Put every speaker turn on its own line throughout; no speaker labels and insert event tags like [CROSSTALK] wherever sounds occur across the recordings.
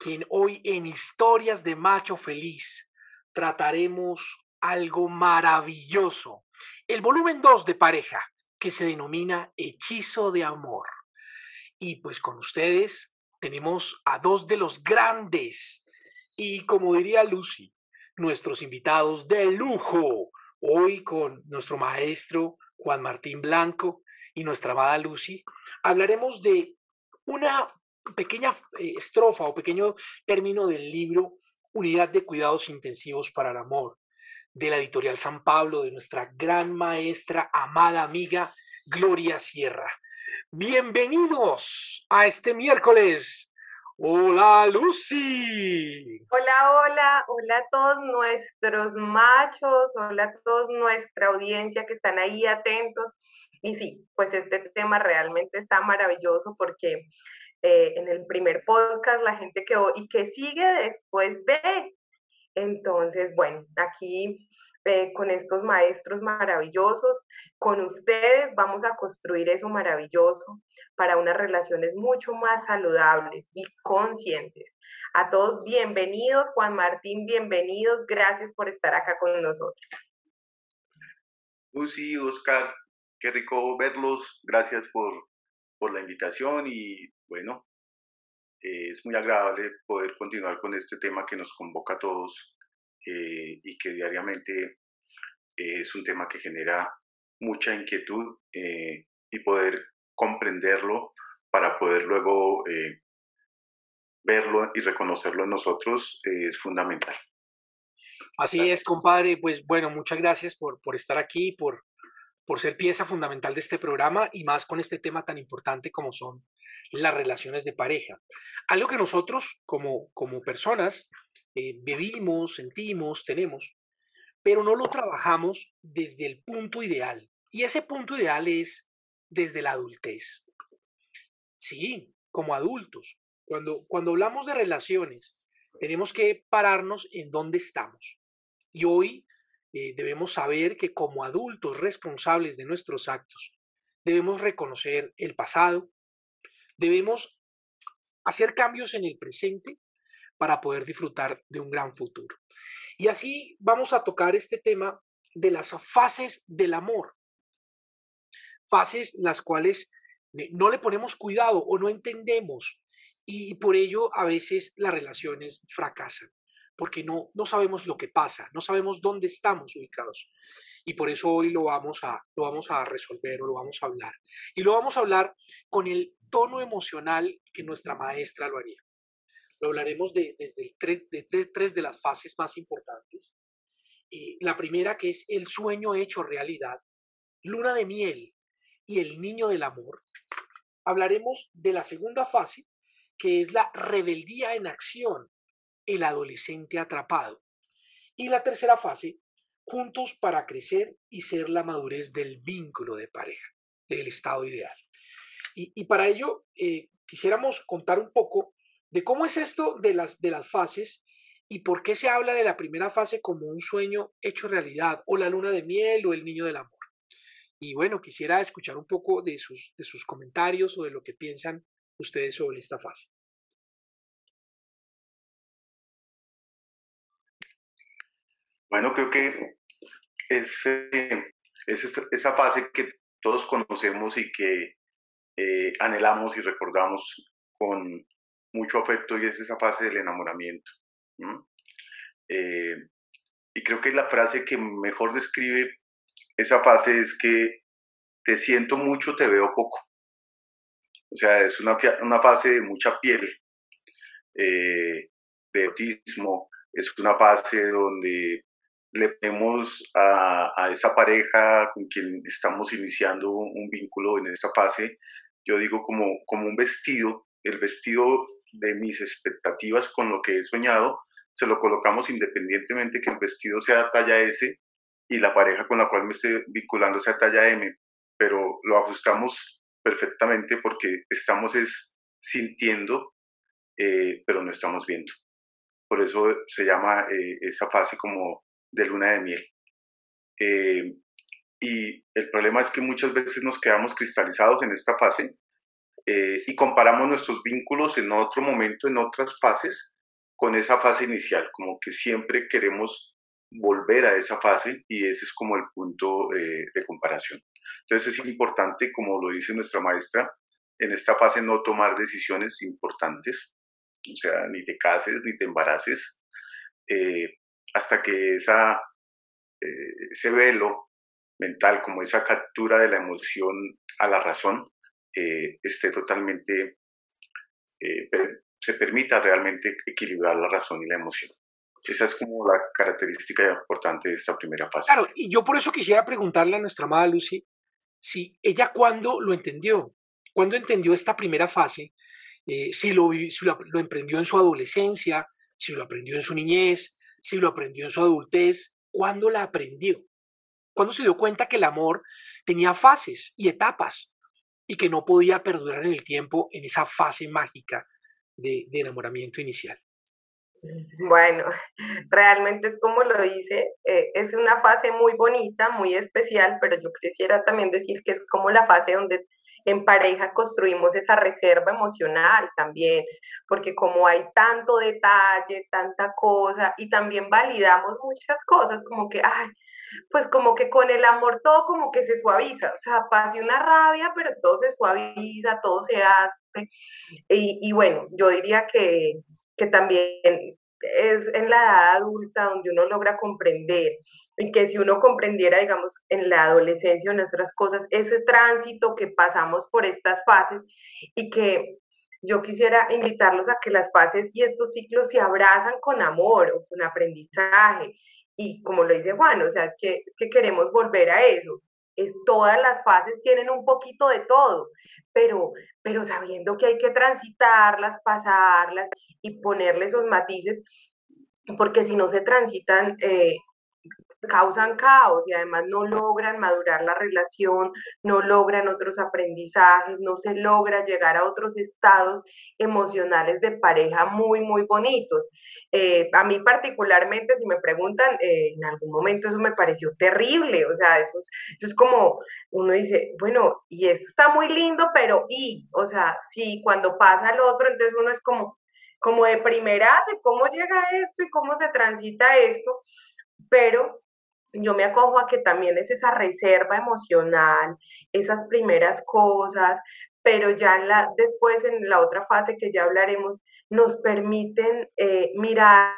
quien hoy en Historias de Macho Feliz trataremos algo maravilloso, el volumen 2 de pareja, que se denomina Hechizo de Amor. Y pues con ustedes tenemos a dos de los grandes y como diría Lucy, nuestros invitados de lujo, hoy con nuestro maestro Juan Martín Blanco y nuestra amada Lucy, hablaremos de una pequeña eh, estrofa o pequeño término del libro Unidad de Cuidados Intensivos para el Amor, de la editorial San Pablo, de nuestra gran maestra, amada amiga Gloria Sierra. Bienvenidos a este miércoles. Hola Lucy.
Hola, hola, hola a todos nuestros machos, hola a toda nuestra audiencia que están ahí atentos. Y sí, pues este tema realmente está maravilloso porque eh, en el primer podcast, la gente que y que sigue después de. Entonces, bueno, aquí eh, con estos maestros maravillosos, con ustedes vamos a construir eso maravilloso para unas relaciones mucho más saludables y conscientes. A todos, bienvenidos. Juan Martín, bienvenidos. Gracias por estar acá con nosotros.
Lucy, Oscar, qué rico verlos. Gracias por, por la invitación y bueno, es muy agradable poder continuar con este tema que nos convoca a todos eh, y que diariamente es un tema que genera mucha inquietud eh, y poder comprenderlo para poder luego eh, verlo y reconocerlo en nosotros es fundamental.
Así es, compadre. Pues bueno, muchas gracias por, por estar aquí, por, por ser pieza fundamental de este programa y más con este tema tan importante como son las relaciones de pareja. Algo que nosotros como, como personas eh, vivimos, sentimos, tenemos, pero no lo trabajamos desde el punto ideal. Y ese punto ideal es desde la adultez. Sí, como adultos. Cuando, cuando hablamos de relaciones, tenemos que pararnos en dónde estamos. Y hoy eh, debemos saber que como adultos responsables de nuestros actos, debemos reconocer el pasado, debemos hacer cambios en el presente para poder disfrutar de un gran futuro. Y así vamos a tocar este tema de las fases del amor. Fases las cuales eh, no le ponemos cuidado o no entendemos y por ello a veces las relaciones fracasan, porque no, no sabemos lo que pasa, no sabemos dónde estamos ubicados y por eso hoy lo vamos a, lo vamos a resolver o lo vamos a hablar. Y lo vamos a hablar con el tono emocional que nuestra maestra lo haría. Lo hablaremos de, desde tres, de, las fases más importantes. Y la primera que es el sueño hecho realidad, luna de miel y el niño del amor. Hablaremos de la segunda fase, que es la rebeldía en acción, el adolescente atrapado. Y la tercera fase, juntos para crecer y ser la madurez del vínculo de pareja, del estado ideal. Y, para ello eh, quisiéramos contar un poco de cómo es esto de las, de las fases y por qué se habla de la primera fase como un sueño hecho realidad, o la luna de miel o el niño del amor. Y bueno, quisiera escuchar un poco de sus, de sus comentarios o de lo que piensan ustedes sobre esta fase.
Bueno, creo que es, es esa fase que todos conocemos y que eh, anhelamos y recordamos con mucho afecto y es esa fase del enamoramiento. Eh, y creo que la frase que mejor describe esa fase es que te siento mucho, te veo poco. O sea, es una, una fase de mucha piel, eh, de autismo, es una fase donde le vemos a, a, esa pareja con quien estamos iniciando un, vínculo en esta fase, yo digo como, como un vestido, el vestido de mis expectativas con lo que he soñado, se lo colocamos independientemente que el vestido sea talla S y la pareja con la cual me esté vinculando sea talla M, pero lo ajustamos perfectamente porque estamos es sintiendo, eh, pero no estamos viendo. Por eso se llama eh, esa fase como de luna de miel. Eh, y el problema es que muchas veces nos quedamos cristalizados en esta fase y comparamos nuestros vínculos en otro momento, en otras fases, con esa fase inicial, como que siempre queremos volver a esa fase y ese es como el punto eh, de comparación. Entonces es importante, como lo dice nuestra maestra, en esta fase no tomar decisiones importantes, o sea, ni te cases, ni te embaraces, eh, hasta que esa, eh, ese velo mental, como esa captura de la emoción a la razón, esté totalmente, se permita realmente equilibrar la razón y la emoción. Esa es como la característica importante de esta primera fase.
Claro, y yo por eso quisiera preguntarle a nuestra amada Lucy si ella cuándo lo entendió, cuándo entendió esta primera fase, eh, si, lo, si lo, lo emprendió en su adolescencia, si lo aprendió en su niñez, si lo aprendió en su adultez, ¿cuándo la aprendió? ¿Cuándo se dio cuenta que el amor tenía fases y etapas y que no podía perdurar en el tiempo en esa fase mágica de, de enamoramiento inicial?
Bueno, realmente es como lo dice, eh, es una fase muy bonita, muy especial, pero yo quisiera también decir que es como la fase donde en pareja construimos esa reserva emocional también, porque como hay tanto detalle, tanta cosa, y también validamos muchas cosas, como que, ay, pues como que con el amor todo como que se suaviza, o sea, pase una rabia, pero todo se suaviza, todo se hace, y, bueno, yo diría que que también es en la edad adulta donde uno logra comprender y que si uno comprendiera, digamos, en la adolescencia o nuestras cosas, ese tránsito que pasamos por estas fases y que yo quisiera invitarlos a que las fases y estos ciclos se abrazan con amor o con aprendizaje. Y como lo dice Juan, o sea, es que, es que queremos volver a eso. Es, todas las fases tienen un poquito de todo, pero, pero sabiendo que hay que transitarlas, pasarlas y ponerle esos matices, porque si no se transitan, eh, causan caos y además no logran madurar la relación, no logran otros aprendizajes, no se logra llegar a otros estados emocionales de pareja muy, muy bonitos. Eh, a mí particularmente, si me preguntan, eh, en algún momento eso me pareció terrible, o sea, eso es, como, uno dice, bueno, y esto está muy lindo, pero y, o sea, sí, cuando pasa el otro, entonces uno es como, como de primerazo, ¿cómo llega esto y cómo se transita esto? Pero yo me acojo a que también es esa reserva emocional, esas primeras cosas, pero ya después en la otra fase que ya hablaremos, nos permiten eh, mirar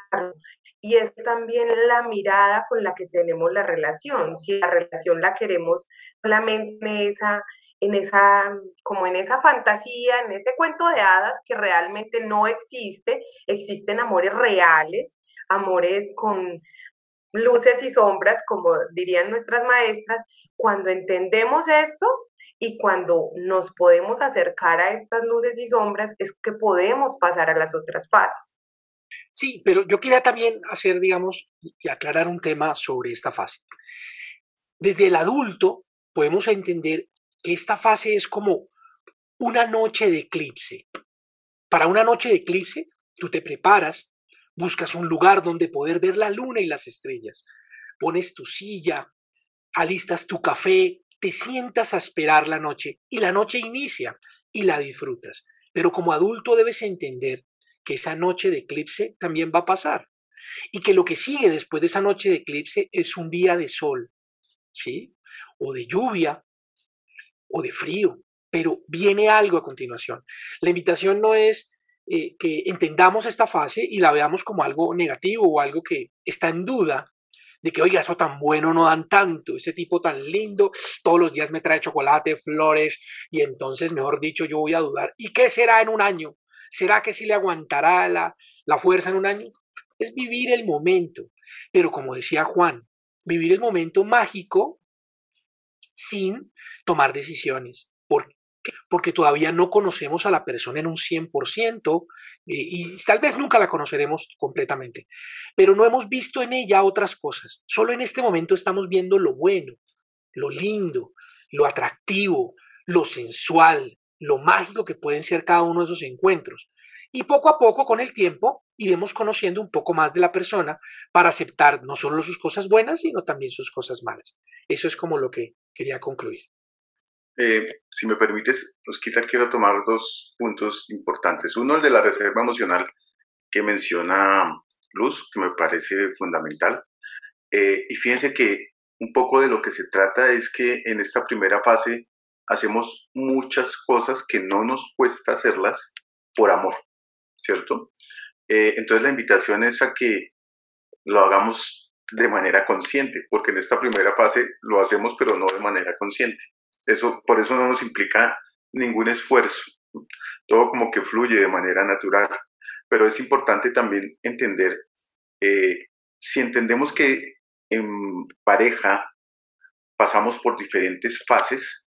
y es también la mirada con la que tenemos la relación. Si la relación la queremos solamente en esa, en esa, como en esa fantasía, en ese cuento de hadas que realmente no existe, existen amores reales, amores con luces y sombras, como dirían nuestras maestras, cuando entendemos esto y cuando nos podemos acercar a estas luces y sombras, es que podemos pasar a las otras fases.
Sí, pero yo quería también hacer, digamos, y aclarar un tema sobre esta fase. Desde el adulto podemos entender que esta fase es como una noche de eclipse. Para una noche de eclipse, tú te preparas, buscas un lugar donde poder ver la luna y las estrellas, pones tu silla, alistas tu café, te sientas a esperar la noche y la noche inicia y la disfrutas. Pero como adulto debes entender que esa noche de eclipse también va a pasar y que lo que sigue después de esa noche de eclipse es un día de sol, ¿sí? O de lluvia, o de frío, pero viene algo a continuación. La invitación no es eh, que entendamos esta fase y la veamos como algo negativo o algo que está en duda de que, oiga, eso tan bueno no dan tanto, ese tipo tan lindo, todos los días me trae chocolate, flores, y entonces, mejor dicho, yo voy a dudar. ¿Y qué será en un año? ¿Será que sí le aguantará la, la fuerza en un año? Es vivir el momento, pero como decía Juan, vivir el momento mágico sin tomar decisiones. Porque todavía no conocemos a la persona en un 100% y, y tal vez nunca la conoceremos completamente, pero no hemos visto en ella otras cosas. Solo en este momento estamos viendo lo bueno, lo lindo, lo atractivo, lo sensual, lo mágico que pueden ser cada uno de esos encuentros. Y poco a poco, con el tiempo, iremos conociendo un poco más de la persona para aceptar no solo sus cosas buenas, sino también sus cosas malas. Eso es como lo que quería concluir.
Eh, si me permites, Rosquita, quiero tomar dos puntos importantes. Uno, el de la reserva emocional que menciona Luz, que me parece fundamental. Eh, y fíjense que un poco de lo que se trata es que en esta primera fase hacemos muchas cosas que no nos cuesta hacerlas por amor. ¿cierto? Eh, entonces la invitación es a que lo hagamos de manera consciente, porque en esta primera fase lo hacemos pero no de manera consciente. Eso, por eso no nos implica ningún esfuerzo, todo como que fluye de manera natural, pero es importante también entender, eh, si entendemos que en pareja pasamos por diferentes fases,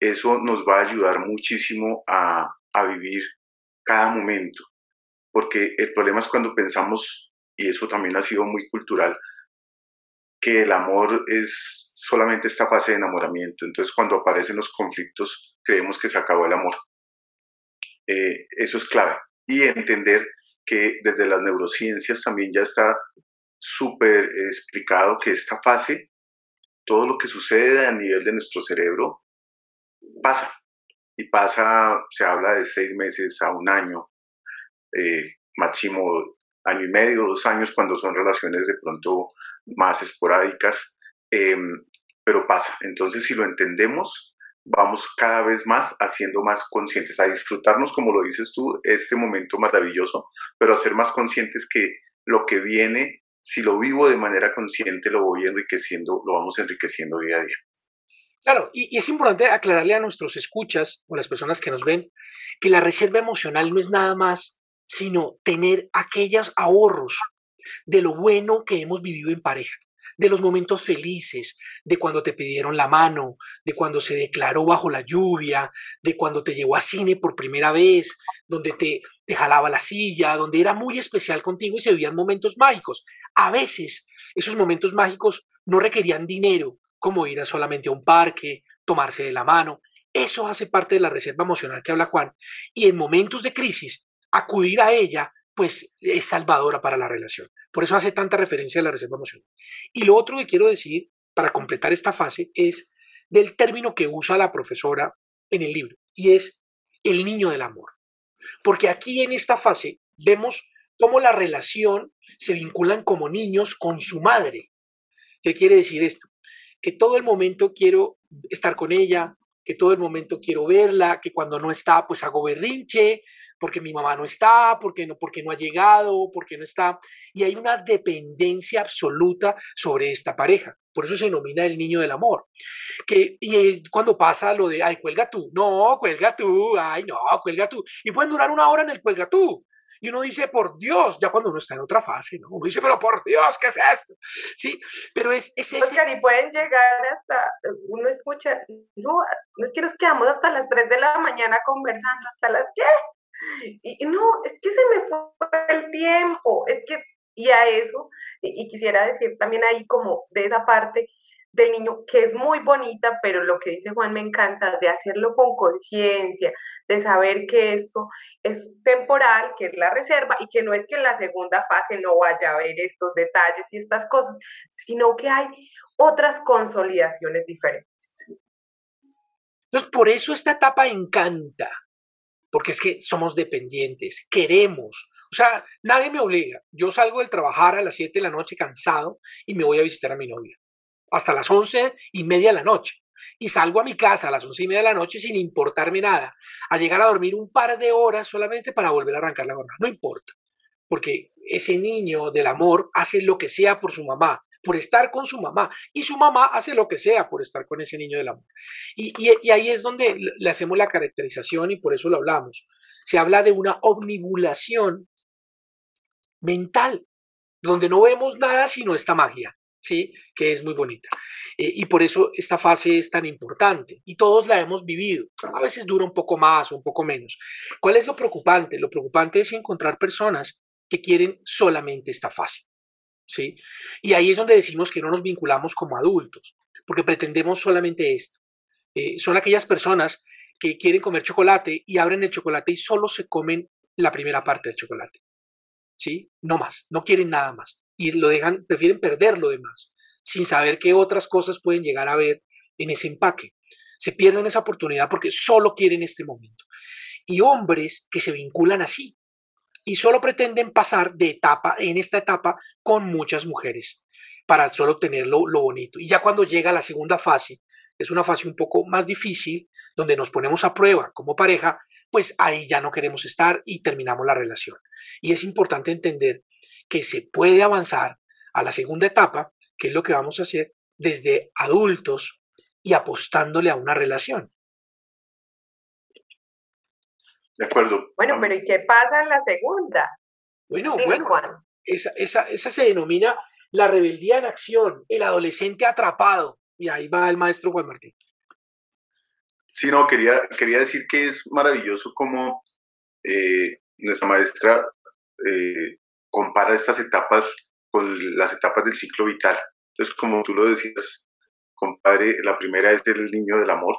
eso nos va a ayudar muchísimo a, a vivir cada momento. Porque el problema es cuando pensamos, y eso también ha sido muy cultural, que el amor es solamente esta fase de enamoramiento. Entonces cuando aparecen los conflictos creemos que se acabó el amor. Eh, eso es clave. Y entender que desde las neurociencias también ya está súper explicado que esta fase, todo lo que sucede a nivel de nuestro cerebro, pasa. Y pasa, se habla de seis meses a un año, eh, máximo año y medio, dos años, cuando son relaciones de pronto más esporádicas, em, pero pasa. Entonces, si lo entendemos, vamos cada vez más haciendo más conscientes, a disfrutarnos, como lo dices tú, este momento maravilloso, pero a ser más conscientes que lo que viene, si lo vivo de manera consciente, lo voy enriqueciendo, lo vamos enriqueciendo día a día.
Claro, y, y, es importante aclararle a nuestros escuchas o las personas que nos ven que la reserva emocional no es nada más sino tener aquellos ahorros de lo bueno que hemos vivido en pareja, de los momentos felices, de cuando te pidieron la mano, de cuando se declaró bajo la lluvia, de cuando te llevó a cine por primera vez, donde te, te jalaba la silla, donde era muy especial contigo y se vivían momentos mágicos. A veces esos momentos mágicos no requerían dinero, como ir a solamente a un parque, tomarse de la mano. Eso hace parte de la reserva emocional que habla Juan. Y en momentos de crisis acudir a ella, pues es salvadora para la relación. Por eso hace tanta referencia a la reserva emocional. Y lo otro que quiero decir para completar esta fase es del término que usa la profesora en el libro, y es el niño del amor. Porque aquí en esta fase vemos cómo la relación se vinculan como niños con su madre. ¿Qué quiere decir esto? Que todo el momento quiero estar con ella, que todo el momento quiero verla, que cuando no está, pues hago berrinche, porque mi mamá no está, porque no, porque no ha llegado, porque no está. Y hay una dependencia absoluta sobre esta pareja. Por eso se denomina el niño del amor. Que, y es cuando pasa lo de, ay, cuelga tú. No, cuelga tú. Ay, no, cuelga tú. Y pueden durar una hora en el cuelga tú. Y uno dice, por Dios, ya cuando uno está en otra fase, ¿no? Uno dice, pero por Dios, ¿qué es esto? Sí, pero es, es
ese... Oscar, y pueden llegar hasta, uno escucha, no, es que nos quedamos hasta las 3 de la mañana conversando, ¿hasta las qué? Y, no, es que se me fue el tiempo, es que, y a eso, y, quisiera decir también ahí como de esa parte del niño, que es muy bonita, pero lo que dice Juan me encanta, de hacerlo con conciencia, de saber que esto es temporal, que es la reserva, y que no es que en la segunda fase no vaya a haber estos detalles y estas cosas, sino que hay otras consolidaciones diferentes.
Entonces, por eso esta etapa encanta, porque es que somos dependientes, queremos. O sea, nadie me obliga. Yo salgo del trabajar a las 7 de la noche cansado y me voy a visitar a mi novia hasta las 11 y media de la noche. Y salgo a mi casa a las 11 y media de la noche sin importarme nada, a llegar a dormir un par de horas solamente para volver a arrancar la jornada. No importa, porque ese niño del amor hace lo que sea por su mamá, por estar con su mamá. Y su mamá hace lo que sea por estar con ese niño del amor. Y, y, ahí es donde le hacemos la caracterización y por eso lo hablamos. Se habla de una omnibulación mental, donde no vemos nada sino esta magia. ¿Sí? Que es muy bonita. Eh, y por eso esta fase es tan importante. Y todos la hemos vivido. A veces dura un poco más o un poco menos. ¿Cuál es lo preocupante? Lo preocupante es encontrar personas que quieren solamente esta fase. ¿Sí? Y ahí es donde decimos que no nos vinculamos como adultos, porque pretendemos solamente esto. Eh, son aquellas personas que quieren comer chocolate y abren el chocolate y solo se comen la primera parte del chocolate. ¿Sí? No más, no quieren nada más y lo dejan, prefieren perder lo demás, sin saber qué otras cosas pueden llegar a ver en ese empaque. Se pierden esa oportunidad porque solo quieren este momento. Y hombres que se vinculan así y solo pretenden pasar de etapa en esta etapa con muchas mujeres para solo tener lo, lo bonito. Y ya cuando llega la segunda fase, es una fase un poco más difícil, donde nos ponemos a prueba como pareja, pues ahí ya no queremos estar y terminamos la relación. Y es importante entender que se puede avanzar a la segunda etapa, que es lo que vamos a hacer desde adultos y apostándole a una relación.
De acuerdo.
Bueno, pero ¿y qué pasa en la segunda?
Bueno, bueno, esa, esa, esa se denomina la rebeldía en acción, el adolescente atrapado. Y ahí va el maestro Juan Martín.
Sí, no, quería, quería decir que es maravilloso como eh, nuestra maestra eh, compara estas etapas con las etapas del ciclo vital. Entonces, como tú lo decías, compadre, la primera es el niño del amor,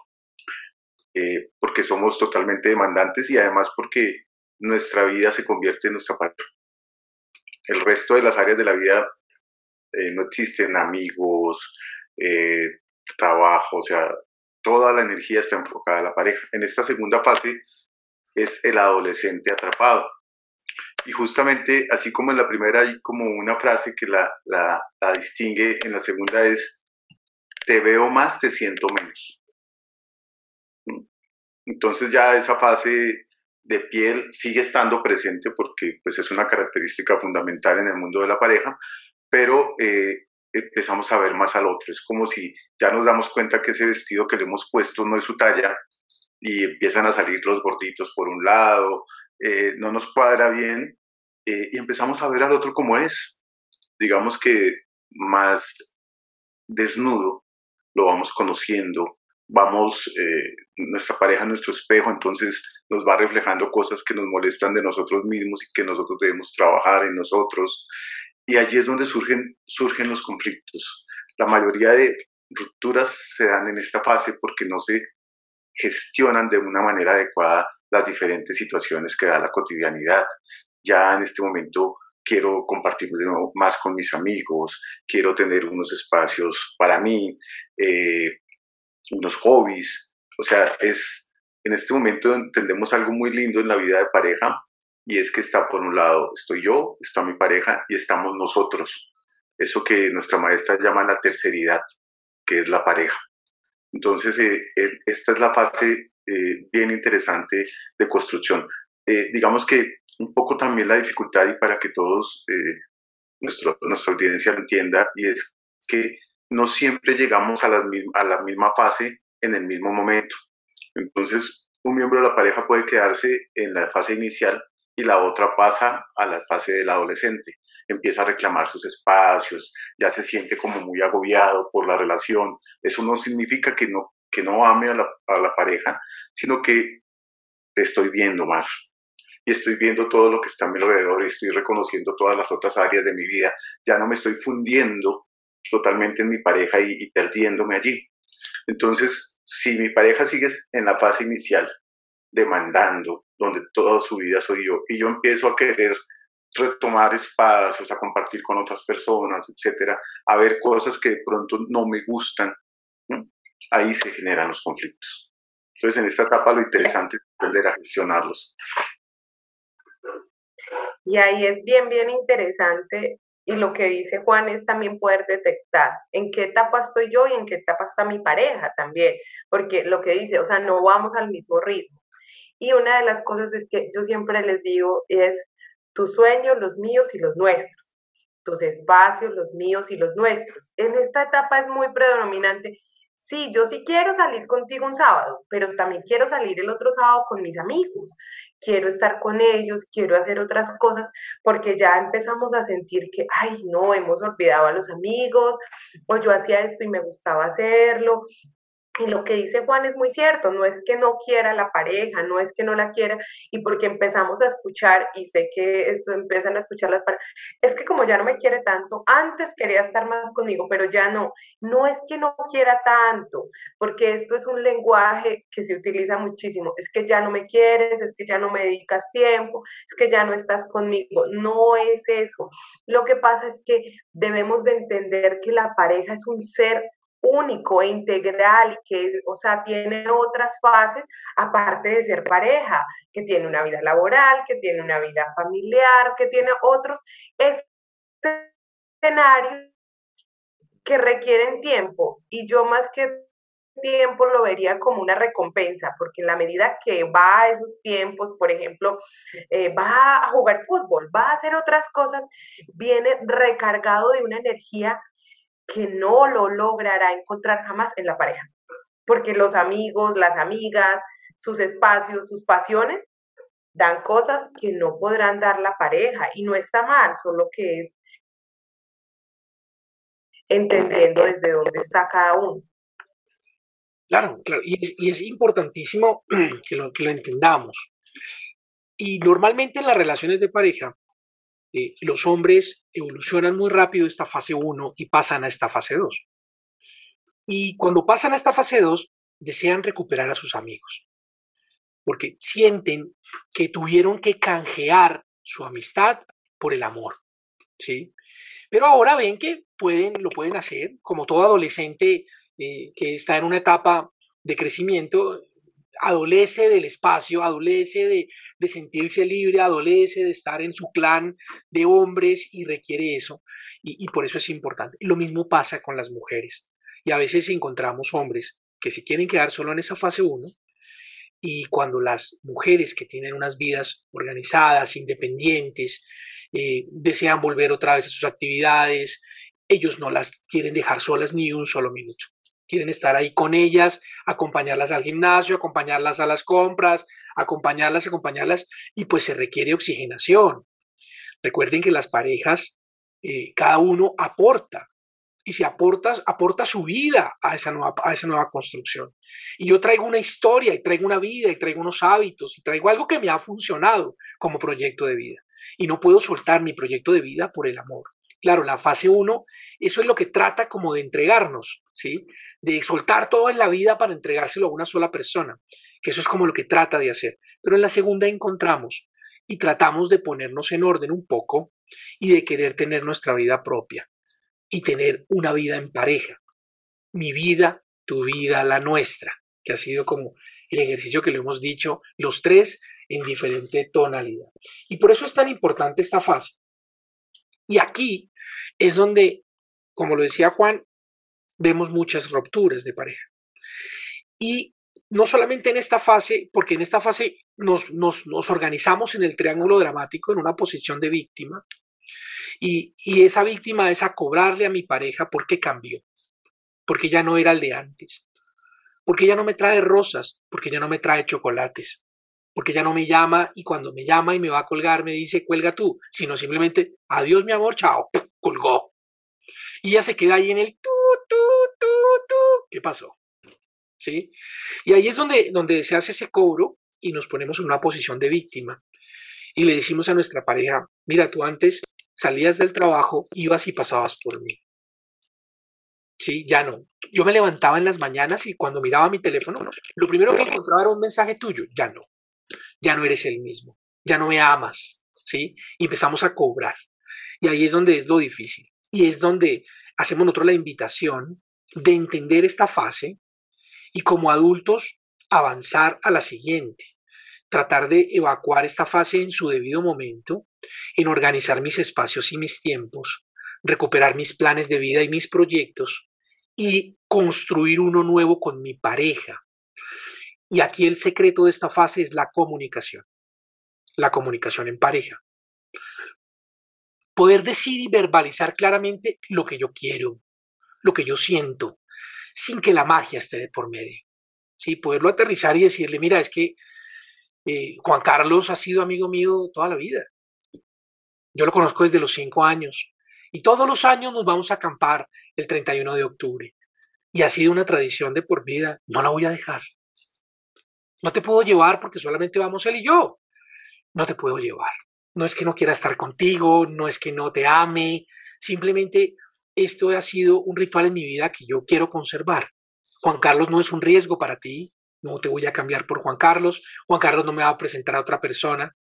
eh, porque somos totalmente demandantes y además porque nuestra vida se convierte en nuestra parte. El resto de las áreas de la vida eh, no existen amigos, eh, trabajo, o sea, toda la energía está enfocada a la pareja. En esta segunda fase es el adolescente atrapado. Y justamente, así como en la primera hay como una frase que la, la, distingue, en la segunda es, te veo más, te siento menos. Entonces ya esa fase de piel sigue estando presente porque pues, es una característica fundamental en el mundo de la pareja, pero eh, empezamos a ver más al otro. Es como si ya nos damos cuenta que ese vestido que le hemos puesto no es su talla y empiezan a salir los gorditos por un lado, eh, no nos cuadra bien eh, y empezamos a ver al otro como es. Digamos que más desnudo lo vamos conociendo, vamos, eh, nuestra pareja, nuestro espejo, entonces nos va reflejando cosas que nos molestan de nosotros mismos y que nosotros debemos trabajar en nosotros. Y allí es donde surgen, surgen los conflictos. La mayoría de rupturas se dan en esta fase porque no se gestionan de una manera adecuada las diferentes situaciones que da la cotidianidad. Ya en este momento quiero compartir más con mis amigos, quiero tener unos espacios para mí, eh, unos hobbies. O sea, es en este momento entendemos algo muy lindo en la vida de pareja y es que está por un lado, estoy yo, está mi pareja y estamos nosotros. Eso que nuestra maestra llama la terceridad, que es la pareja. Entonces, eh, eh, esta es la fase bien interesante de construcción. Eh, digamos que un poco también la dificultad y para que todos, eh, nuestro, nuestra audiencia lo entienda, y es que no siempre llegamos a la, a la misma fase en el mismo momento. Entonces, un miembro de la pareja puede quedarse en la fase inicial y la otra pasa a la fase del adolescente. Empieza a reclamar sus espacios, ya se siente como muy agobiado por la relación. Eso no significa que no que no ame a la, a la pareja, sino que te estoy viendo más. Y estoy viendo todo lo que está a mi alrededor y estoy reconociendo todas las otras áreas de mi vida. Ya no me estoy fundiendo totalmente en mi pareja y, y perdiéndome allí. Entonces, si mi pareja sigue en la fase inicial, demandando, donde toda su vida soy yo, y yo empiezo a querer retomar espacios, a compartir con otras personas, etcétera, a ver cosas que de pronto no me gustan, ahí se generan los conflictos. Entonces, en esta etapa lo interesante es aprender a gestionarlos.
Y ahí es bien, bien interesante y lo que dice Juan es también poder detectar en qué etapa estoy yo y en qué etapa está mi pareja también, porque lo que dice, o sea, no vamos al mismo ritmo. Y una de las cosas es que yo siempre les digo es tus sueños, los míos y los nuestros, tus espacios, los míos y los nuestros. En esta etapa es muy predominante sí, yo sí quiero salir contigo un sábado, pero también quiero salir el otro sábado con mis amigos, quiero estar con ellos, quiero hacer otras cosas, porque ya empezamos a sentir que, ay, no, hemos olvidado a los amigos, o yo hacía esto y me gustaba hacerlo, y lo que dice Juan es muy cierto, no es que no quiera la pareja, no es que no la quiera, y porque empezamos a escuchar, y sé que esto empiezan a escuchar las parejas, es que como ya no me quiere tanto, antes quería estar más conmigo, pero ya no, no es que no quiera tanto, porque esto es un lenguaje que se utiliza muchísimo, es que ya no me quieres, es que ya no me dedicas tiempo, es que ya no estás conmigo, no es eso. Lo que pasa es que debemos de entender que la pareja es un ser único e integral, que, o sea, tiene otras fases aparte de ser pareja, que tiene una vida laboral, que tiene una vida familiar, que tiene otros escenarios que requieren tiempo. Y yo más que tiempo lo vería como una recompensa, porque en la medida que va a esos tiempos, por ejemplo, eh, va a jugar fútbol, va a hacer otras cosas, viene recargado de una energía que no lo logrará encontrar jamás en la pareja. Porque los amigos, las amigas, sus espacios, sus pasiones, dan cosas que no podrán dar la pareja. Y no está mal, solo que es entendiendo desde dónde está cada uno.
Claro, claro, y es, importantísimo [CLEARS THROAT] que lo, entendamos. Y normalmente en las relaciones de pareja, eh, los hombres evolucionan muy rápido esta fase 1 y pasan a esta fase 2. Y cuando pasan a esta fase 2, desean recuperar a sus amigos, porque sienten que tuvieron que canjear su amistad por el amor, ¿sí? Pero ahora ven que pueden, lo pueden hacer, como todo adolescente eh, que está en una etapa de crecimiento, adolece del espacio, adolece de, sentirse libre, adolece de estar en su clan de hombres y requiere eso. Y, por eso es importante. Lo mismo pasa con las mujeres. Y a veces encontramos hombres que se quieren quedar solo en esa fase 1 y cuando las mujeres que tienen unas vidas organizadas, independientes, eh, desean volver otra vez a sus actividades, ellos no las quieren dejar solas ni un solo minuto quieren estar ahí con ellas, acompañarlas al gimnasio, acompañarlas a las compras, acompañarlas, acompañarlas, y pues se requiere oxigenación. Recuerden que las parejas, eh, cada uno aporta, y si aportas, aporta su vida a esa, nueva, a esa nueva construcción. Y yo traigo una historia, y traigo una vida, y traigo unos hábitos, y traigo algo que me ha funcionado como proyecto de vida. Y no puedo soltar mi proyecto de vida por el amor. Claro, la fase 1, eso es lo que trata como de entregarnos, ¿sí? De soltar todo en la vida para entregárselo a una sola persona, que eso es como lo que trata de hacer. Pero en la segunda encontramos y tratamos de ponernos en orden un poco y de querer tener nuestra vida propia y tener una vida en pareja. Mi vida, tu vida, la nuestra, que ha sido como el ejercicio que le hemos dicho los tres en diferente tonalidad. Y por eso es tan importante esta fase. Y aquí es donde, como lo decía Juan, vemos muchas rupturas de pareja. Y no solamente en esta fase, porque en esta fase nos, nos, organizamos en el triángulo dramático, en una posición de víctima, y, y, esa víctima es a cobrarle a mi pareja porque cambió, porque ya no era el de antes, porque ya no me trae rosas, porque ya no me trae chocolates, porque ya no me llama y cuando me llama y me va a colgar me dice cuelga tú, sino simplemente adiós mi amor, chao colgó. Y ya se queda ahí en el tu, tu, tu, tu. ¿Qué pasó? ¿Sí? Y ahí es donde, donde se hace ese cobro y nos ponemos en una posición de víctima. Y le decimos a nuestra pareja, mira, tú antes salías del trabajo, ibas y pasabas por mí. Sí, ya no. Yo me levantaba en las mañanas y cuando miraba mi teléfono, lo primero que encontraba era un mensaje tuyo, ya no. Ya no eres el mismo, ya no me amas, ¿sí? Empezamos a cobrar. Y ahí es donde es lo difícil. Y es donde hacemos nosotros la invitación de entender esta fase y como adultos avanzar a la siguiente. Tratar de evacuar esta fase en su debido momento, en organizar mis espacios y mis tiempos, recuperar mis planes de vida y mis proyectos y construir uno nuevo con mi pareja. Y aquí el secreto de esta fase es la comunicación, la comunicación en pareja poder decir y verbalizar claramente lo que yo quiero, lo que yo siento, sin que la magia esté de por medio. ¿sí? Poderlo aterrizar y decirle, mira, es que eh, Juan Carlos ha sido amigo mío toda la vida. Yo lo conozco desde los cinco años. Y todos los años nos vamos a acampar el 31 de octubre. Y ha sido una tradición de por vida. No la voy a dejar. No te puedo llevar porque solamente vamos él y yo. No te puedo llevar. No es que no quiera estar contigo, no es que no te ame. Simplemente esto ha sido un ritual en mi vida que yo quiero conservar. Juan Carlos no es un riesgo para ti, no te voy a cambiar por Juan Carlos, Juan Carlos no me va a presentar a otra persona,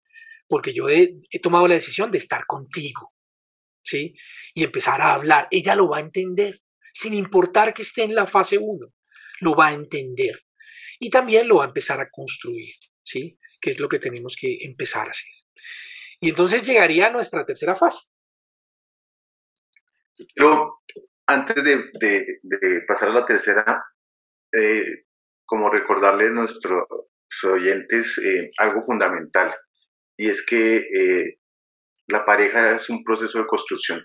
porque yo he, tomado la decisión de estar contigo, ¿sí? Y empezar a hablar. Ella lo va a entender, sin importar que esté en la fase 1, lo va a entender. Y también lo va a empezar a construir, ¿sí? Que es lo que tenemos que empezar a hacer. Y entonces llegaría a nuestra tercera fase.
Pero antes de, pasar a la tercera, eh, como recordarle a nuestros oyentes eh, algo fundamental, y es que eh, la pareja es un proceso de construcción.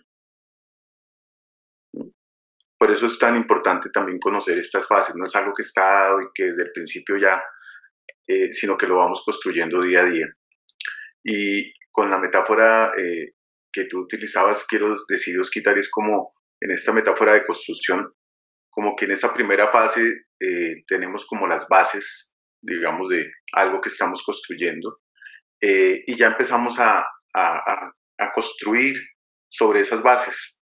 Por eso es tan importante también conocer estas fases, no es algo que está dado y que desde el principio ya, eh, sino que lo vamos construyendo día a día. Y con la metáfora que tú utilizabas, quiero deciros quitar, es como en esta metáfora de construcción, como que en esa primera fase eh, tenemos como las bases, digamos, de algo que estamos construyendo eh, y ya empezamos a, a, a, construir sobre esas bases.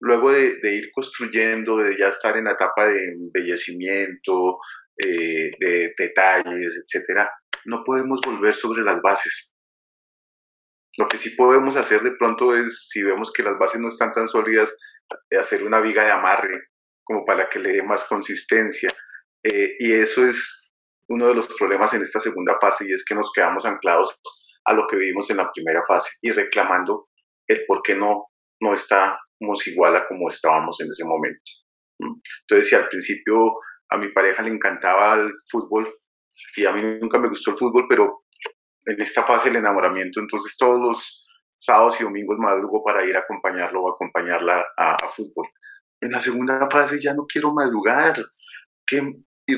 Luego de, ir construyendo, de ya estar en la etapa de embellecimiento, eh, de detalles, etcétera, no podemos volver sobre las bases. Lo que sí podemos hacer de pronto es, si vemos que las bases no están tan sólidas, hacer una viga de amarre como para que le dé más consistencia. Eh, y eso es uno de los problemas en esta segunda fase y es que nos quedamos anclados a lo que vivimos en la primera fase y reclamando el por qué no, no estamos igual a como estábamos en ese momento. Entonces, si al principio a mi pareja le encantaba el fútbol y a mí nunca me gustó el fútbol, pero en esta fase el enamoramiento, entonces todos los sábados y domingos madrugo para ir a acompañarlo o acompañarla a, a fútbol en la segunda fase ya no quiero madrugar. Que, y,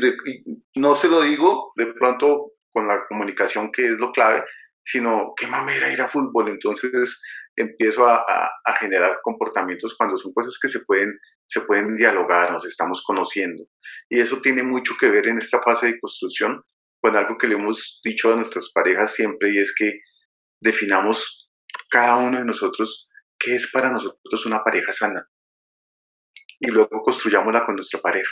no se lo digo de pronto con la comunicación que es lo clave, sino qué mamera ir a fútbol. Entonces empiezo a, generar comportamientos cuando son cosas que se pueden, se pueden dialogar, nos estamos conociendo. Y eso tiene mucho que ver en esta fase de construcción con algo que le hemos dicho a nuestras parejas siempre y es que definamos cada uno de nosotros qué es para nosotros una pareja sana y luego construyámosla con nuestra pareja,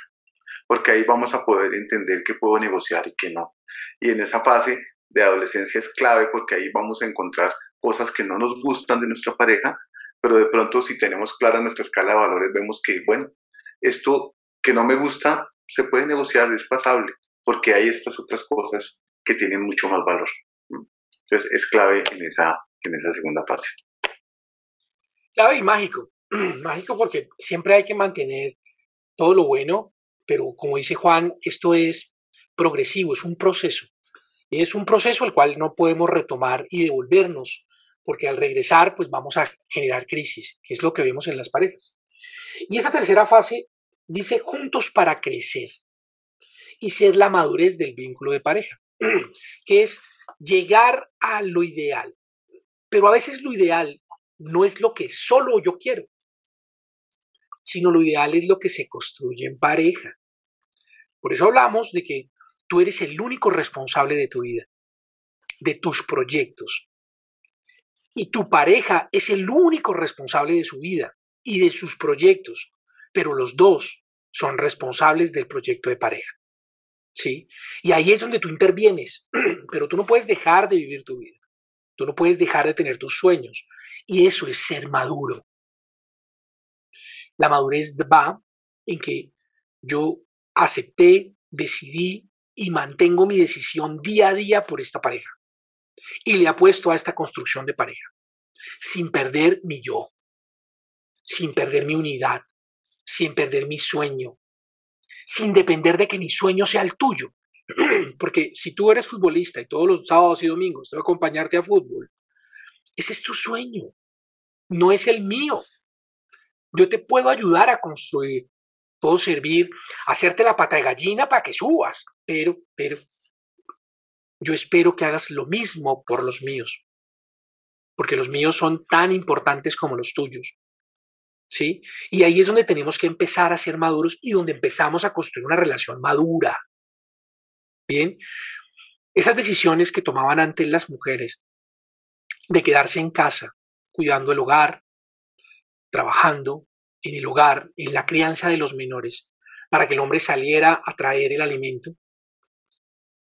porque ahí vamos a poder entender qué puedo negociar y qué no. Y en esa fase de adolescencia es clave porque ahí vamos a encontrar cosas que no nos gustan de nuestra pareja, pero de pronto si tenemos clara nuestra escala de valores, vemos que, bueno, esto que no me gusta se puede negociar, es pasable, porque hay estas otras cosas que tienen mucho más valor. Entonces es clave en esa, en esa segunda fase.
Clave y mágico. [CLEARS THROAT] mágico porque siempre hay que mantener todo lo bueno, pero como dice Juan, esto es progresivo, es un proceso. Es un proceso el cual no podemos retomar y devolvernos, porque al regresar, pues vamos a generar crisis, que es lo que vemos en las parejas. Y esa tercera fase dice juntos para crecer y ser la madurez del vínculo de pareja, [CLEARS THROAT] que es llegar a lo ideal. Pero a veces lo ideal no es lo que solo yo quiero sino lo ideal es lo que se construye en pareja. Por eso hablamos de que tú eres el único responsable de tu vida, de tus proyectos. Y tu pareja es el único responsable de su vida y de sus proyectos, pero los dos son responsables del proyecto de pareja. ¿Sí? Y ahí es donde tú intervienes, [CLEARS THROAT] pero tú no puedes dejar de vivir tu vida. Tú no puedes dejar de tener tus sueños. Y eso es ser maduro. La madurez va en que yo acepté, decidí y mantengo mi decisión día a día por esta pareja. Y le apuesto a esta construcción de pareja, sin perder mi yo, sin perder mi unidad, sin perder mi sueño, sin depender de que mi sueño sea el tuyo. [CLEARS THROAT] Porque si tú eres futbolista y todos los sábados y domingos te voy a acompañarte a fútbol, ese es tu sueño, no es el mío. Yo te puedo ayudar a construir, puedo servir, hacerte la pata de gallina para que subas, pero, pero, yo espero que hagas lo mismo por los míos, porque los míos son tan importantes como los tuyos. ¿Sí? Y ahí es donde tenemos que empezar a ser maduros y donde empezamos a construir una relación madura. Bien, esas decisiones que tomaban antes las mujeres de quedarse en casa, cuidando el hogar, trabajando en el hogar, en la crianza de los menores, para que el hombre saliera a traer el alimento,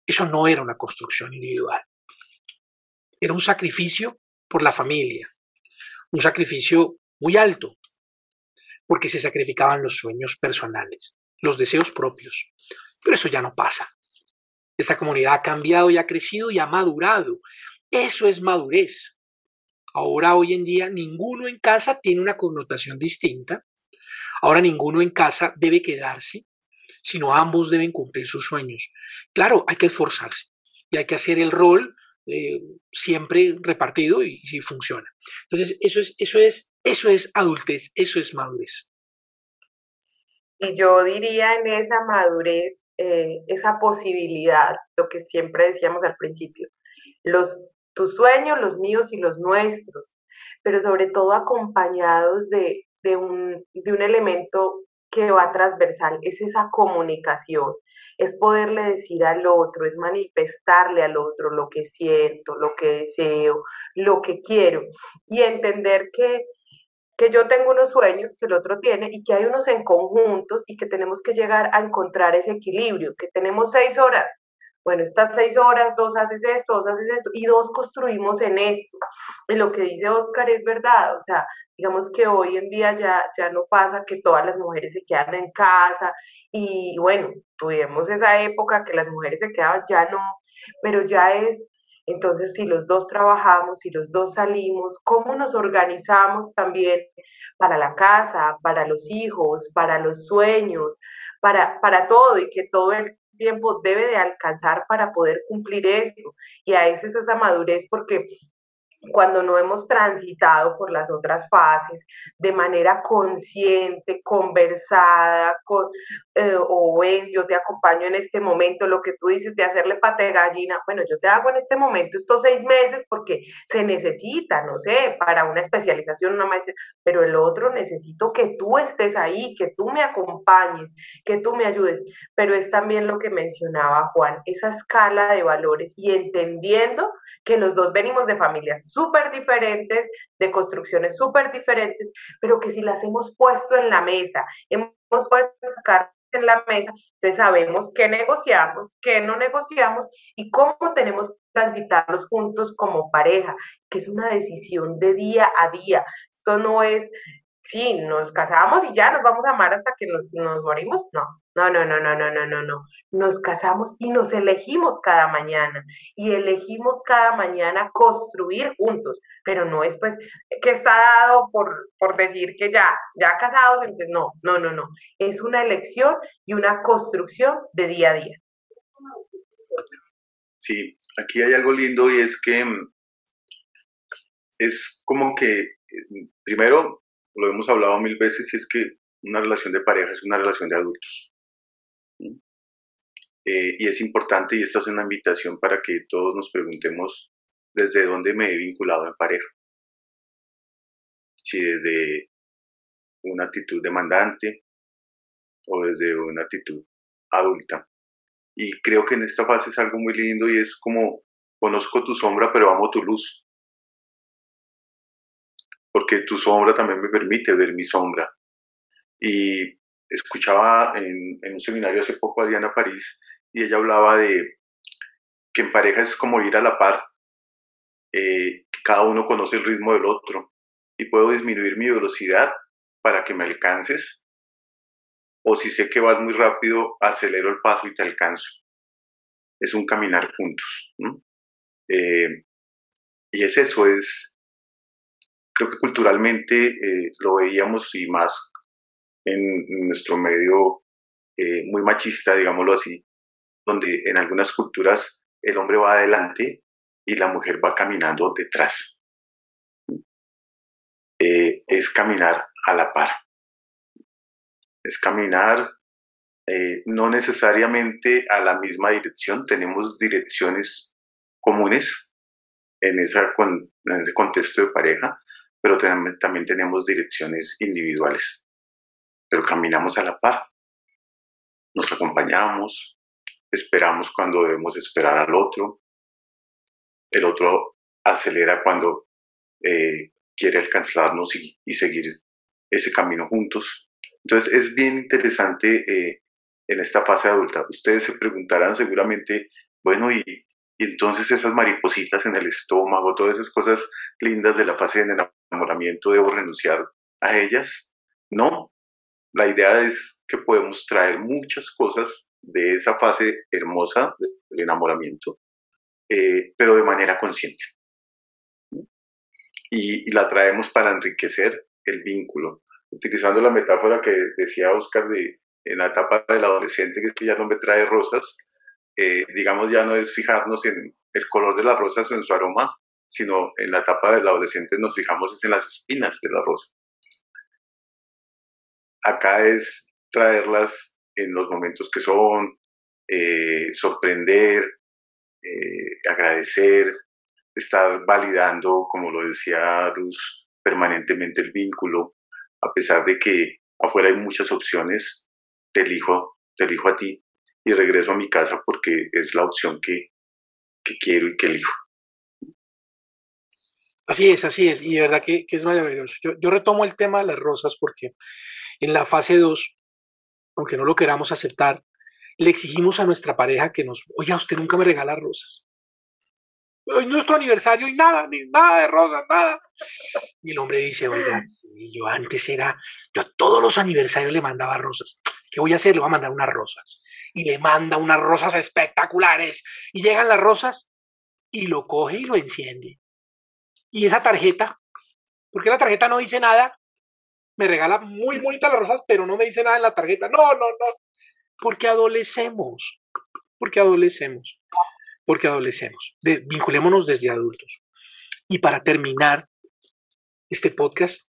eso no era una construcción individual. Era un sacrificio por la familia, un sacrificio muy alto, porque se sacrificaban los sueños personales, los deseos propios. Pero eso ya no pasa. Esta comunidad ha cambiado y ha crecido y ha madurado. Eso es madurez. Ahora, hoy en día, ninguno en casa tiene una connotación distinta. Ahora, ninguno en casa debe quedarse, sino ambos deben cumplir sus sueños. Claro, hay que esforzarse y hay que hacer el rol eh, siempre repartido y si funciona. Entonces, eso es, eso es, eso es adultez, eso es madurez.
Y yo diría en esa madurez, eh, esa posibilidad, lo que siempre decíamos al principio, los tus sueños, los míos y los nuestros, pero sobre todo acompañados de, un, de un elemento que va transversal, es esa comunicación, es poderle decir al otro, es manifestarle al otro lo que siento, lo que deseo, lo que quiero y entender que, que yo tengo unos sueños que el otro tiene y que hay unos en conjuntos y que tenemos que llegar a encontrar ese equilibrio, que tenemos seis horas bueno, estas seis horas, dos haces esto, dos haces esto, y dos construimos en esto. Y lo que dice Oscar es verdad, o sea, digamos que hoy en día ya, ya no pasa que todas las mujeres se quedan en casa, y bueno, tuvimos esa época que las mujeres se quedaban, ya no, pero ya es, entonces si los dos trabajamos, si los dos salimos, ¿cómo nos organizamos también para la casa, para los hijos, para los sueños, para, para todo, y que todo el tiempo debe de alcanzar para poder cumplir eso. Y a veces esa madurez porque cuando no hemos transitado por las otras fases de manera consciente, conversada, con, eh, o ven, yo te acompaño en este momento, lo que tú dices de hacerle pate gallina, bueno, yo te hago en este momento estos seis meses porque se necesita, no sé, para una especialización, una maestría, pero el otro necesito que tú estés ahí, que tú me acompañes, que tú me ayudes, pero es también lo que mencionaba Juan, esa escala de valores y entendiendo que los dos venimos de familias súper diferentes, de construcciones súper diferentes, pero que si las hemos puesto en la mesa, hemos puesto en la mesa, entonces sabemos qué negociamos, qué no negociamos y cómo tenemos que transitarlos juntos como pareja, que es una decisión de día a día. Esto no es sí, nos casamos y ya nos vamos a amar hasta que nos, morimos. No, no, no, no, no, no, no, no, no. Nos casamos y nos elegimos cada mañana y elegimos cada mañana construir juntos, pero no es pues que está dado por, por decir que ya, ya casados, entonces no, no, no, no. Es una elección y una construcción de día a día.
Sí, aquí hay algo lindo y es que mm, es como que mm, primero lo hemos hablado mil veces, y es que una relación de pareja es una relación de adultos. Eh, y es importante, y esta es una invitación para que todos nos preguntemos desde dónde me he vinculado en pareja. Si desde una actitud demandante o desde una actitud adulta. Y creo que en esta fase es algo muy lindo y es como conozco tu sombra pero amo tu luz porque tu sombra también me permite ver mi sombra. Y escuchaba en, un seminario hace poco a Diana París y ella hablaba de que en pareja es como ir a la par, eh, cada uno conoce el ritmo del otro y puedo disminuir mi velocidad para que me alcances o si sé que vas muy rápido, acelero el paso y te alcanzo. Es un caminar juntos. Eh, y es eso, es creo que culturalmente eh, lo veíamos y más en, nuestro medio eh, muy machista, digámoslo así, donde en algunas culturas el hombre va adelante y la mujer va caminando detrás. Eh, es caminar a la par. es caminar, eh, no necesariamente a la misma dirección, tenemos direcciones comunes en, esa, en ese contexto de pareja, pero también, también tenemos direcciones individuales, pero caminamos a la par, nos acompañamos, esperamos cuando debemos esperar al otro, el otro acelera cuando eh, quiere alcanzarnos y, y, seguir ese camino juntos. Entonces es bien interesante eh, en esta fase adulta. Ustedes se preguntarán seguramente, bueno, y, y, entonces esas maripositas en el estómago, todas esas cosas lindas de la fase de enamoramiento, ¿debo renunciar a ellas? No, la idea es que podemos traer muchas cosas de esa fase hermosa del enamoramiento, eh, pero de manera consciente. Y, la traemos para enriquecer el vínculo. Utilizando la metáfora que decía Oscar de en la etapa del adolescente, que es que ya no me trae rosas, eh, digamos, ya no es fijarnos en el color de las rosas o en su aroma, sino en la etapa del adolescente nos fijamos en las espinas de la rosa. Acá es traerlas en los momentos que son, eh, sorprender, eh, agradecer, estar validando, como lo decía Luz, permanentemente el vínculo, a pesar de que afuera hay muchas opciones, te elijo, elijo a ti y regreso a mi casa porque es la opción que, que quiero y que elijo.
Así es, así es, y de verdad que, que es maravilloso. Yo, yo, retomo el tema de las rosas porque en la fase 2, aunque no lo queramos aceptar, le exigimos a nuestra pareja que nos, oye, usted nunca me regala rosas. Hoy nuestro aniversario y nada, ni nada de rosas, nada. Y el hombre dice, oiga, yo antes era, yo a todos los aniversarios le mandaba rosas. ¿Qué voy a hacer? Le voy a mandar unas rosas. Y le manda unas rosas espectaculares. Y llegan las rosas y lo coge y lo enciende. Y esa tarjeta, porque la tarjeta no dice nada, me regala muy bonitas las rosas, pero no me dice nada en la tarjeta. No, no, no. Porque adolecemos. Porque adolecemos. Porque adolecemos. De, vinculémonos desde adultos. Y para terminar este podcast,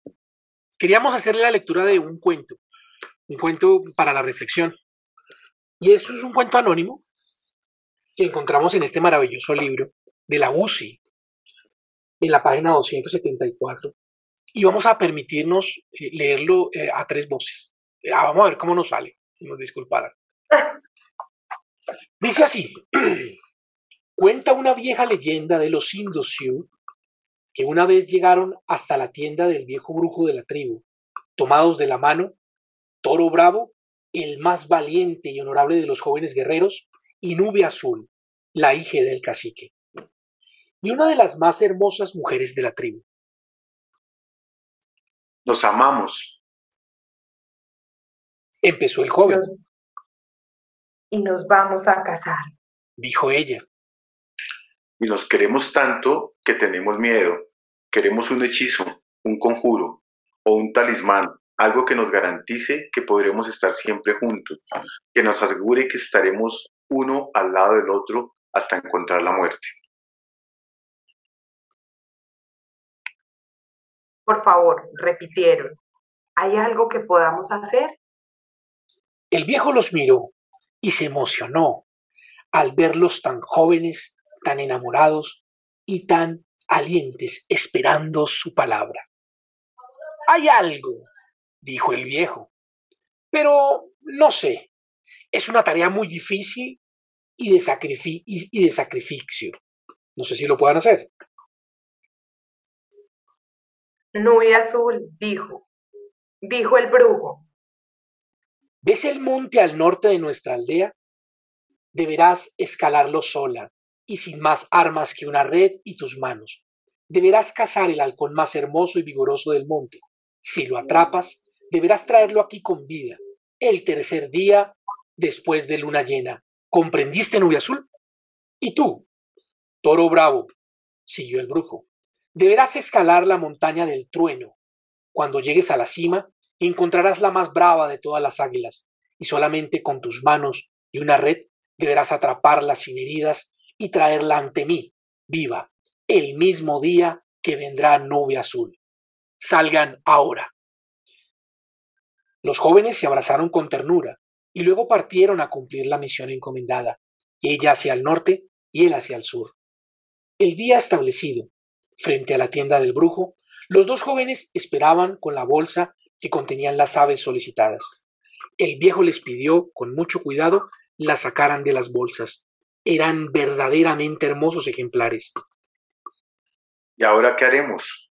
queríamos hacerle la lectura de un cuento. Un cuento para la reflexión. Y eso es un cuento anónimo que encontramos en este maravilloso libro de la UCI, en la página 274. Y vamos a permitirnos eh, leerlo eh, a tres voces. Ah, vamos a ver cómo nos sale. Nos disculparán. [LAUGHS] Dice así: [CLEARS THROAT] Cuenta una vieja leyenda de los indios Sioux que una vez llegaron hasta la tienda del viejo brujo de la tribu, tomados de la mano, Toro Bravo, el más valiente y honorable de los jóvenes guerreros, y Nube Azul, la hija del cacique, y una de las más hermosas mujeres de la tribu.
Nos amamos.
Empezó el joven.
Y nos vamos a casar,
dijo ella.
Y nos queremos tanto que tenemos miedo. Queremos un hechizo, un conjuro o un talismán, algo que nos garantice que podremos estar siempre juntos, que nos asegure que estaremos uno al lado del otro hasta encontrar la muerte.
Por favor, repitieron. ¿Hay algo que podamos hacer?
El viejo los miró y se emocionó al verlos tan jóvenes, tan enamorados y tan alientes esperando su palabra. Hay algo, dijo el viejo, pero no sé, es una tarea muy difícil y de, y de sacrificio. No sé si lo puedan hacer.
Nube azul, dijo, dijo el brujo.
¿Ves el monte al norte de nuestra aldea? Deberás escalarlo sola y sin más armas que una red y tus manos. Deberás cazar el halcón más hermoso y vigoroso del monte. Si lo atrapas, deberás traerlo aquí con vida, el tercer día después de luna llena. ¿Comprendiste, nube azul? Y tú, toro bravo, siguió el brujo, deberás escalar la montaña del trueno. Cuando llegues a la cima, encontrarás la más brava de todas las águilas, y solamente con tus manos y una red deberás atraparla sin heridas y traerla ante mí, viva, el mismo día que vendrá nube azul. Salgan ahora. Los jóvenes se abrazaron con ternura y luego partieron a cumplir la misión encomendada, ella hacia el norte y él hacia el sur. El día establecido, frente a la tienda del brujo, los dos jóvenes esperaban con la bolsa que contenían las aves solicitadas. El viejo les pidió, con mucho cuidado, las sacaran de las bolsas. Eran verdaderamente hermosos ejemplares.
¿Y ahora qué haremos?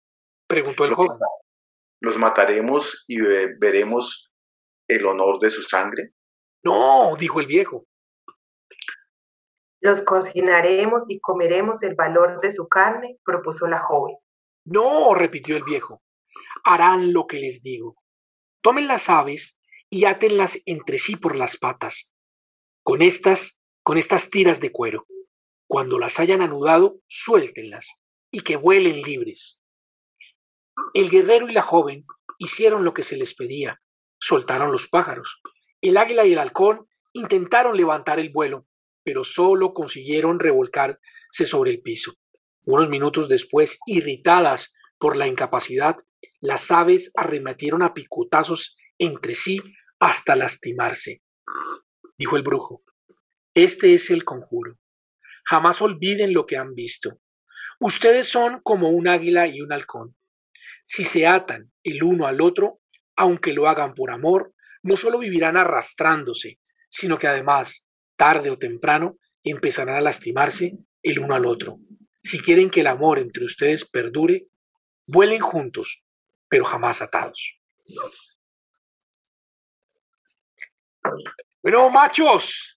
preguntó el joven.
¿Los mataremos y veremos el honor de su sangre?
No, dijo el viejo.
Los cocinaremos y comeremos el valor de su carne, propuso la joven.
No, repitió el viejo. Harán lo que les digo. Tomen las aves y átenlas entre sí por las patas. Con estas, con estas tiras de cuero. Cuando las hayan anudado, suéltenlas y que vuelen libres. El guerrero y la joven hicieron lo que se les pedía. Soltaron los pájaros. El águila y el halcón intentaron levantar el vuelo, pero solo consiguieron revolcarse sobre el piso. Unos minutos después, irritadas por la incapacidad, las aves arremetieron a picotazos entre sí hasta lastimarse. Dijo el brujo, este es el conjuro. Jamás olviden lo que han visto. Ustedes son como un águila y un halcón. Si se atan el uno al otro, aunque lo hagan por amor, no solo vivirán arrastrándose, sino que además, tarde o temprano, empezarán a lastimarse el uno al otro. Si quieren que el amor entre ustedes perdure, vuelen juntos, pero jamás atados. Bueno, machos,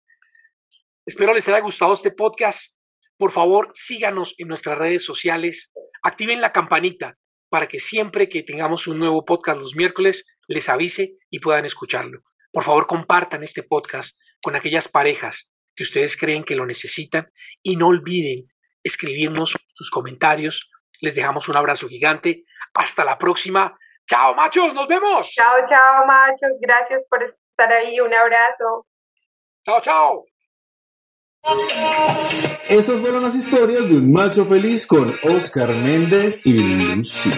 espero les haya gustado este podcast. Por favor, síganos en nuestras redes sociales, activen la campanita para que siempre que tengamos un nuevo podcast los miércoles les avise y puedan escucharlo. Por favor, compartan este podcast con aquellas parejas que ustedes creen que lo necesitan y no olviden escribirnos sus comentarios. Les dejamos un abrazo gigante. Hasta la próxima. Chao, machos, nos vemos.
Chao, chao, machos. Gracias por estar ahí. Un abrazo.
Chao, chao.
Estas fueron las historias de un macho feliz con Oscar Méndez y Lucía.